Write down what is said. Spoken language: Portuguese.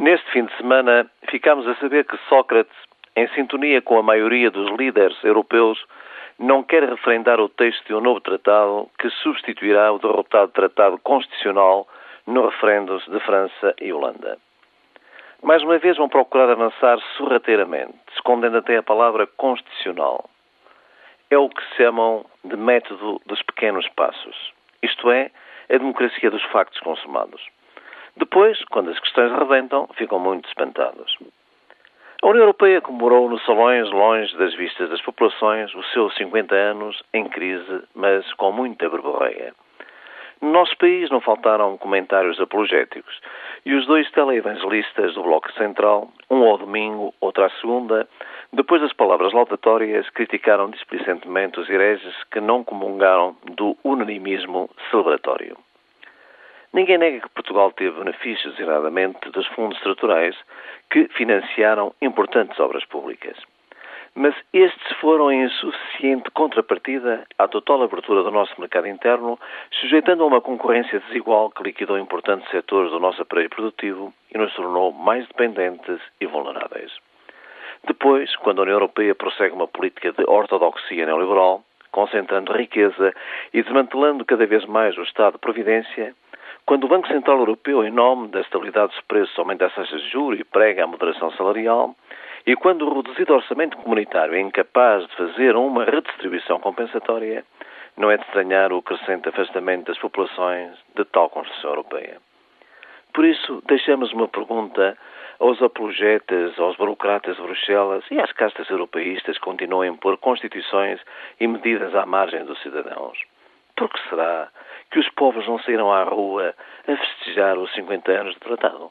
Neste fim de semana, ficámos a saber que Sócrates, em sintonia com a maioria dos líderes europeus, não quer referendar o texto de um novo tratado que substituirá o derrotado Tratado Constitucional no referendos de França e Holanda. Mais uma vez vão procurar avançar sorrateiramente, escondendo até a palavra constitucional. É o que se chamam de método dos pequenos passos, isto é, a democracia dos factos consumados. Depois, quando as questões rebentam, ficam muito espantados. A União Europeia comemorou nos salões, longe das vistas das populações, os seus 50 anos em crise, mas com muita verborreia. No nosso país não faltaram comentários apologéticos e os dois teleevangelistas do Bloco Central, um ao domingo, outro à segunda, depois das palavras laudatórias, criticaram displicentemente os hereges que não comungaram do unanimismo celebratório. Ninguém nega que Portugal teve benefícios, designadamente, dos fundos estruturais que financiaram importantes obras públicas. Mas estes foram em insuficiente contrapartida à total abertura do nosso mercado interno, sujeitando a uma concorrência desigual que liquidou importantes setores do nosso aparelho produtivo e nos tornou mais dependentes e vulneráveis. Depois, quando a União Europeia prossegue uma política de ortodoxia neoliberal, concentrando riqueza e desmantelando cada vez mais o Estado de Providência, quando o Banco Central Europeu, em nome da estabilidade dos preços, aumenta as taxas de juros e prega a moderação salarial, e quando o reduzido orçamento comunitário é incapaz de fazer uma redistribuição compensatória, não é de estranhar o crescente afastamento das populações de tal construção europeia. Por isso, deixamos uma pergunta aos apologetas, aos burocratas de Bruxelas e às castas europeístas que continuam a impor constituições e medidas à margem dos cidadãos. Por que será que os povos não saíram à rua a festejar os 50 anos de tratado?